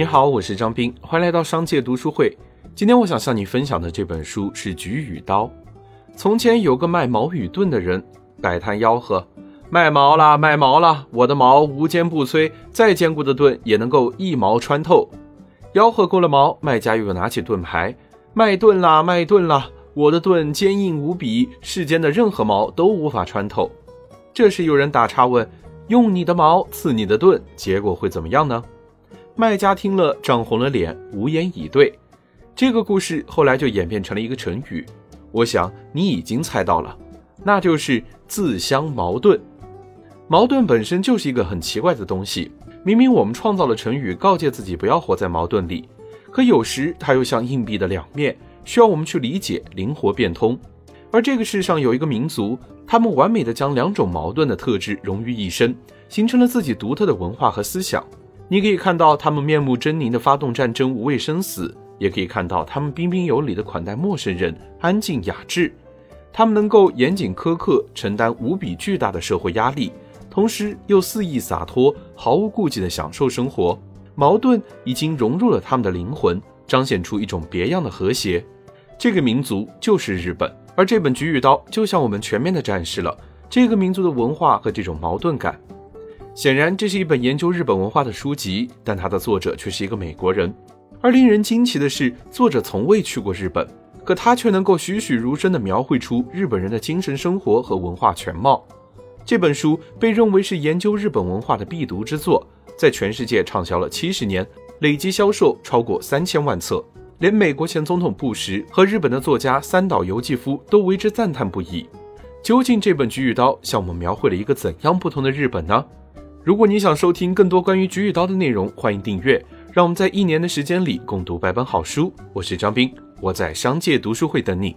你好，我是张斌，欢迎来到商界读书会。今天我想向你分享的这本书是《菊与刀》。从前有个卖矛与盾的人，摆摊吆喝：“卖矛啦，卖矛啦！我的矛无坚不摧，再坚固的盾也能够一矛穿透。”吆喝够了矛，卖家又拿起盾牌：“卖盾啦，卖盾啦！我的盾坚硬无比，世间的任何矛都无法穿透。”这时有人打岔问：“用你的矛刺你的盾，结果会怎么样呢？”卖家听了涨红了脸，无言以对。这个故事后来就演变成了一个成语，我想你已经猜到了，那就是自相矛盾。矛盾本身就是一个很奇怪的东西，明明我们创造了成语，告诫自己不要活在矛盾里，可有时它又像硬币的两面，需要我们去理解，灵活变通。而这个世上有一个民族，他们完美的将两种矛盾的特质融于一身，形成了自己独特的文化和思想。你可以看到他们面目狰狞的发动战争，无畏生死；也可以看到他们彬彬有礼的款待陌生人，安静雅致。他们能够严谨苛刻，承担无比巨大的社会压力，同时又肆意洒脱，毫无顾忌的享受生活。矛盾已经融入了他们的灵魂，彰显出一种别样的和谐。这个民族就是日本，而这本《菊与刀》就向我们全面的展示了这个民族的文化和这种矛盾感。显然，这是一本研究日本文化的书籍，但它的作者却是一个美国人。而令人惊奇的是，作者从未去过日本，可他却能够栩栩如生地描绘出日本人的精神生活和文化全貌。这本书被认为是研究日本文化的必读之作，在全世界畅销了七十年，累计销售超过三千万册，连美国前总统布什和日本的作家三岛由纪夫都为之赞叹不已。究竟这本《菊与刀》向我们描绘了一个怎样不同的日本呢？如果你想收听更多关于菊与刀的内容，欢迎订阅。让我们在一年的时间里共读百本好书。我是张斌，我在商界读书会等你。